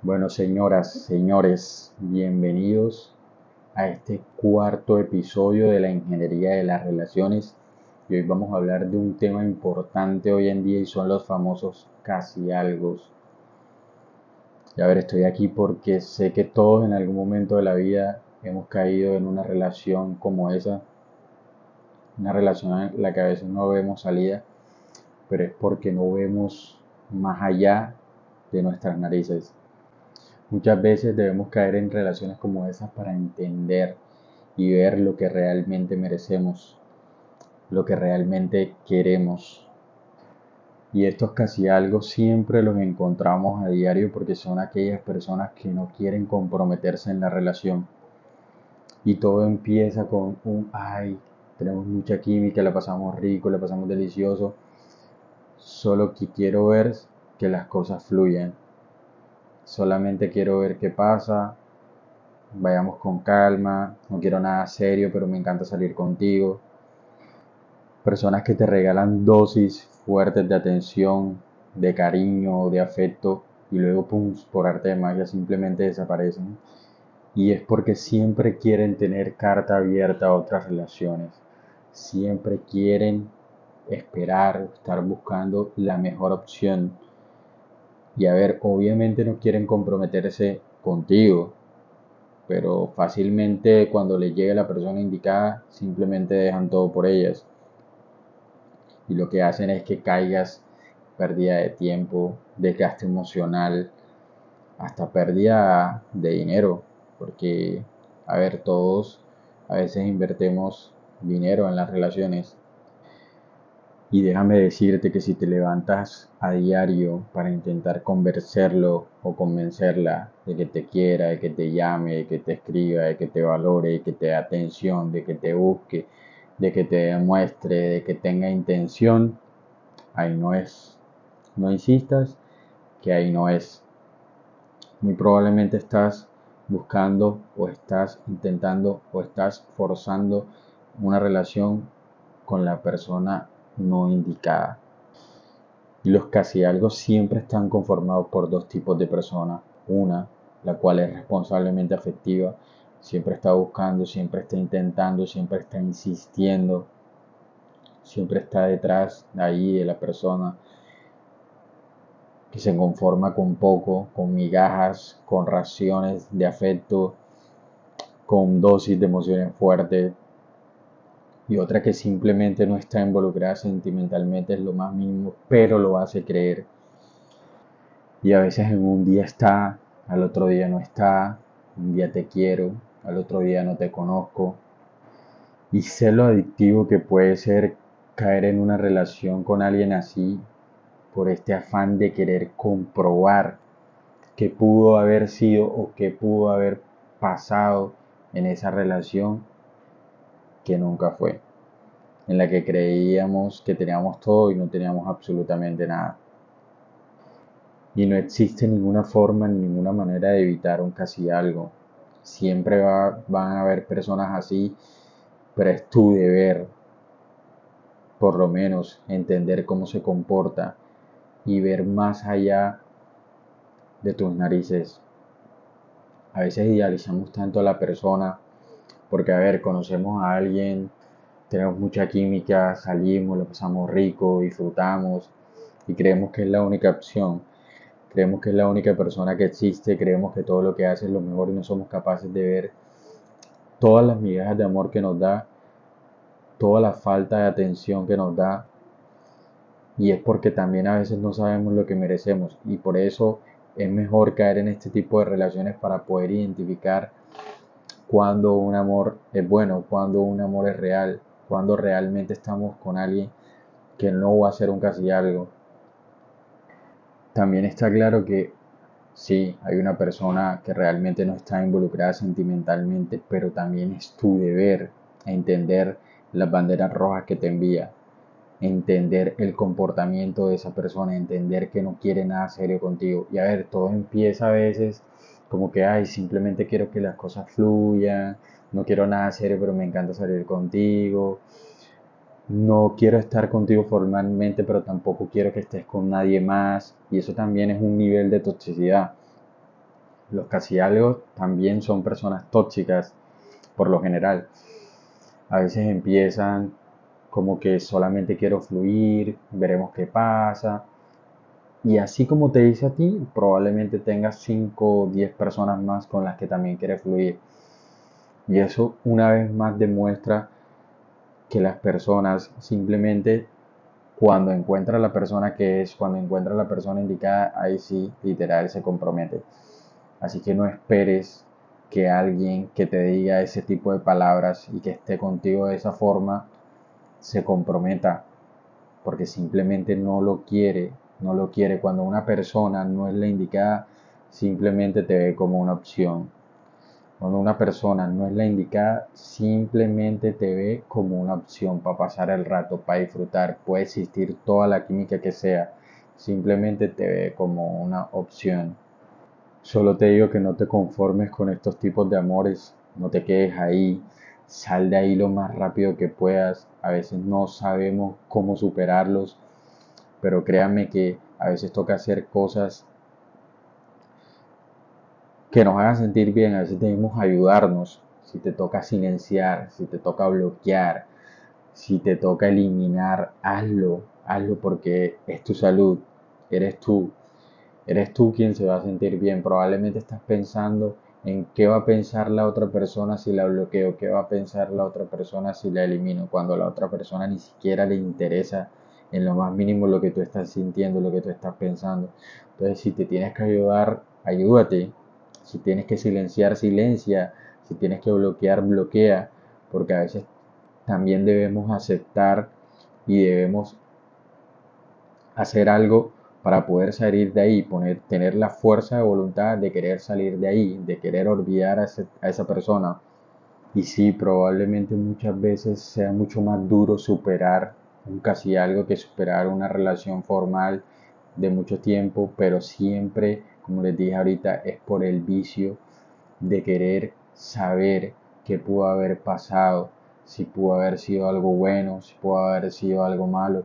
Bueno, señoras, señores, bienvenidos a este cuarto episodio de la Ingeniería de las Relaciones. Y hoy vamos a hablar de un tema importante hoy en día y son los famosos casi algo. Y a ver, estoy aquí porque sé que todos en algún momento de la vida hemos caído en una relación como esa. Una relación en la que a veces no vemos salida, pero es porque no vemos más allá de nuestras narices Muchas veces debemos caer en relaciones como esas para entender y ver lo que realmente merecemos, lo que realmente queremos. Y estos casi algo siempre los encontramos a diario porque son aquellas personas que no quieren comprometerse en la relación. Y todo empieza con un, ay, tenemos mucha química, la pasamos rico, la pasamos delicioso. Solo que quiero ver que las cosas fluyan solamente quiero ver qué pasa, vayamos con calma, no quiero nada serio, pero me encanta salir contigo. Personas que te regalan dosis fuertes de atención, de cariño, de afecto, y luego, pum, por arte de magia simplemente desaparecen. Y es porque siempre quieren tener carta abierta a otras relaciones. Siempre quieren esperar, estar buscando la mejor opción y a ver, obviamente no quieren comprometerse contigo, pero fácilmente cuando les llegue la persona indicada, simplemente dejan todo por ellas. Y lo que hacen es que caigas pérdida de tiempo, desgaste emocional, hasta pérdida de dinero, porque, a ver, todos a veces invertimos dinero en las relaciones y déjame decirte que si te levantas a diario para intentar convencerlo o convencerla de que te quiera, de que te llame, de que te escriba, de que te valore, de que te dé atención, de que te busque, de que te demuestre, de que tenga intención, ahí no es. No insistas que ahí no es. Muy probablemente estás buscando o estás intentando o estás forzando una relación con la persona no indicada. Y los casi algo siempre están conformados por dos tipos de personas. Una, la cual es responsablemente afectiva, siempre está buscando, siempre está intentando, siempre está insistiendo, siempre está detrás de ahí de la persona que se conforma con poco, con migajas, con raciones de afecto, con dosis de emociones fuertes, y otra que simplemente no está involucrada sentimentalmente es lo más mínimo, pero lo hace creer. Y a veces en un día está, al otro día no está, un día te quiero, al otro día no te conozco. Y sé lo adictivo que puede ser caer en una relación con alguien así por este afán de querer comprobar qué pudo haber sido o qué pudo haber pasado en esa relación que nunca fue, en la que creíamos que teníamos todo y no teníamos absolutamente nada. Y no existe ninguna forma, ninguna manera de evitar un casi algo. Siempre van a haber personas así, pero es tu deber, por lo menos, entender cómo se comporta y ver más allá de tus narices. A veces idealizamos tanto a la persona porque, a ver, conocemos a alguien, tenemos mucha química, salimos, lo pasamos rico, disfrutamos y creemos que es la única opción. Creemos que es la única persona que existe, creemos que todo lo que hace es lo mejor y no somos capaces de ver todas las migajas de amor que nos da, toda la falta de atención que nos da. Y es porque también a veces no sabemos lo que merecemos y por eso es mejor caer en este tipo de relaciones para poder identificar cuando un amor es bueno, cuando un amor es real, cuando realmente estamos con alguien que no va a ser un casi algo. También está claro que sí, hay una persona que realmente no está involucrada sentimentalmente, pero también es tu deber entender las banderas rojas que te envía, entender el comportamiento de esa persona, entender que no quiere nada serio contigo. Y a ver, todo empieza a veces como que, ay, simplemente quiero que las cosas fluyan, no quiero nada serio, pero me encanta salir contigo, no quiero estar contigo formalmente, pero tampoco quiero que estés con nadie más, y eso también es un nivel de toxicidad. los casi algo también son personas tóxicas por lo general. A veces empiezan como que solamente quiero fluir, veremos qué pasa. Y así como te dice a ti, probablemente tengas 5 o 10 personas más con las que también quieres fluir. Y eso una vez más demuestra que las personas simplemente cuando encuentra la persona que es, cuando encuentra la persona indicada, ahí sí, literal, se compromete. Así que no esperes que alguien que te diga ese tipo de palabras y que esté contigo de esa forma se comprometa, porque simplemente no lo quiere, no lo quiere. Cuando una persona no es la indicada, simplemente te ve como una opción. Cuando una persona no es la indicada, simplemente te ve como una opción para pasar el rato, para disfrutar. Puede existir toda la química que sea, simplemente te ve como una opción. Solo te digo que no te conformes con estos tipos de amores, no te quedes ahí, sal de ahí lo más rápido que puedas. A veces no sabemos cómo superarlos, pero créanme que a veces toca hacer cosas que nos hagan sentir bien, a veces debemos ayudarnos. Si te toca silenciar, si te toca bloquear, si te toca eliminar, hazlo, hazlo porque es tu salud, eres tú, eres tú quien se va a sentir bien. Probablemente estás pensando en qué va a pensar la otra persona si la bloqueo, qué va a pensar la otra persona si la elimino, cuando a la otra persona ni siquiera le interesa en lo más mínimo lo que tú estás sintiendo, lo que tú estás pensando. Entonces, si te tienes que ayudar, ayúdate, si tienes que silenciar, silencia. Si tienes que bloquear, bloquea. Porque a veces también debemos aceptar y debemos hacer algo para poder salir de ahí, poner, tener la fuerza de voluntad de querer salir de ahí, de querer olvidar a, a esa persona. Y sí, probablemente muchas veces sea mucho más duro superar un casi algo que superar una relación formal de mucho tiempo, pero siempre como les dije ahorita, es por el vicio de querer saber qué pudo haber pasado, si pudo haber sido algo bueno, si pudo haber sido algo malo.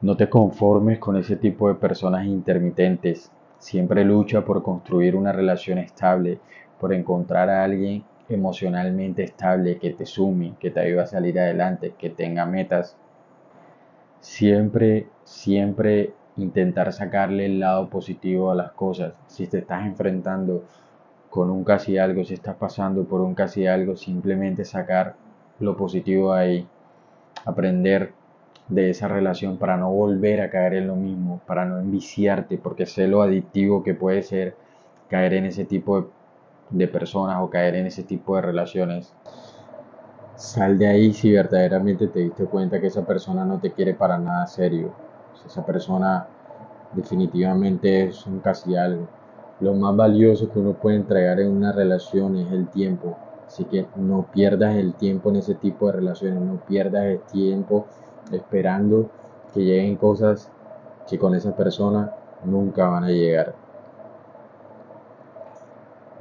No te conformes con ese tipo de personas intermitentes. Siempre lucha por construir una relación estable, por encontrar a alguien emocionalmente estable que te sume, que te ayude a salir adelante, que tenga metas. Siempre, siempre intentar sacarle el lado positivo a las cosas. Si te estás enfrentando con un casi algo, si estás pasando por un casi algo, simplemente sacar lo positivo ahí, aprender de esa relación para no volver a caer en lo mismo, para no enviciarte, porque sé lo adictivo que puede ser caer en ese tipo de, de personas o caer en ese tipo de relaciones. Sal de ahí si verdaderamente te diste cuenta que esa persona no te quiere para nada serio esa persona definitivamente es un casi algo. Lo más valioso que uno puede entregar en una relación es el tiempo. Así que no pierdas el tiempo en ese tipo de relaciones, no pierdas el tiempo esperando que lleguen cosas que con esa persona nunca van a llegar.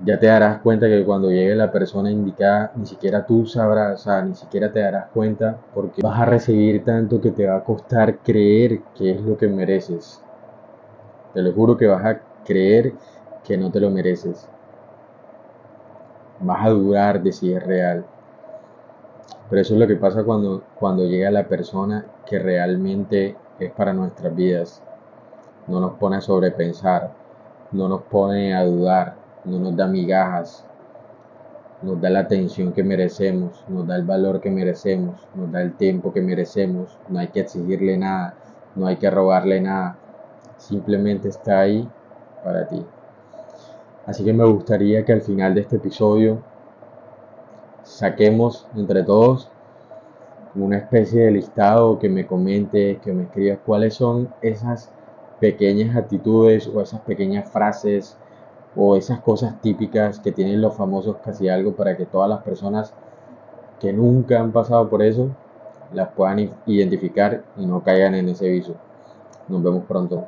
Ya te darás cuenta que cuando llegue la persona indicada, ni siquiera tú sabrás, o sea, ni siquiera te darás cuenta porque vas a recibir tanto que te va a costar creer que es lo que mereces. Te lo juro que vas a creer que no te lo mereces. Vas a dudar de si es real. Pero eso es lo que pasa cuando, cuando llega la persona que realmente es para nuestras vidas. No nos pone a sobrepensar, no nos pone a dudar, no nos da migajas, nos da la atención que merecemos, nos da el valor que merecemos, nos da el tiempo que merecemos, no hay que exigirle nada, no hay que robarle nada, simplemente está ahí para ti. Así que me gustaría que al final de este episodio saquemos entre todos una especie de listado que me comentes, que me escribas cuáles son esas pequeñas actitudes o esas pequeñas frases o esas cosas típicas que tienen los famosos casi algo para que todas las personas que nunca han pasado por eso las puedan identificar y no caigan en ese viso. Nos vemos pronto.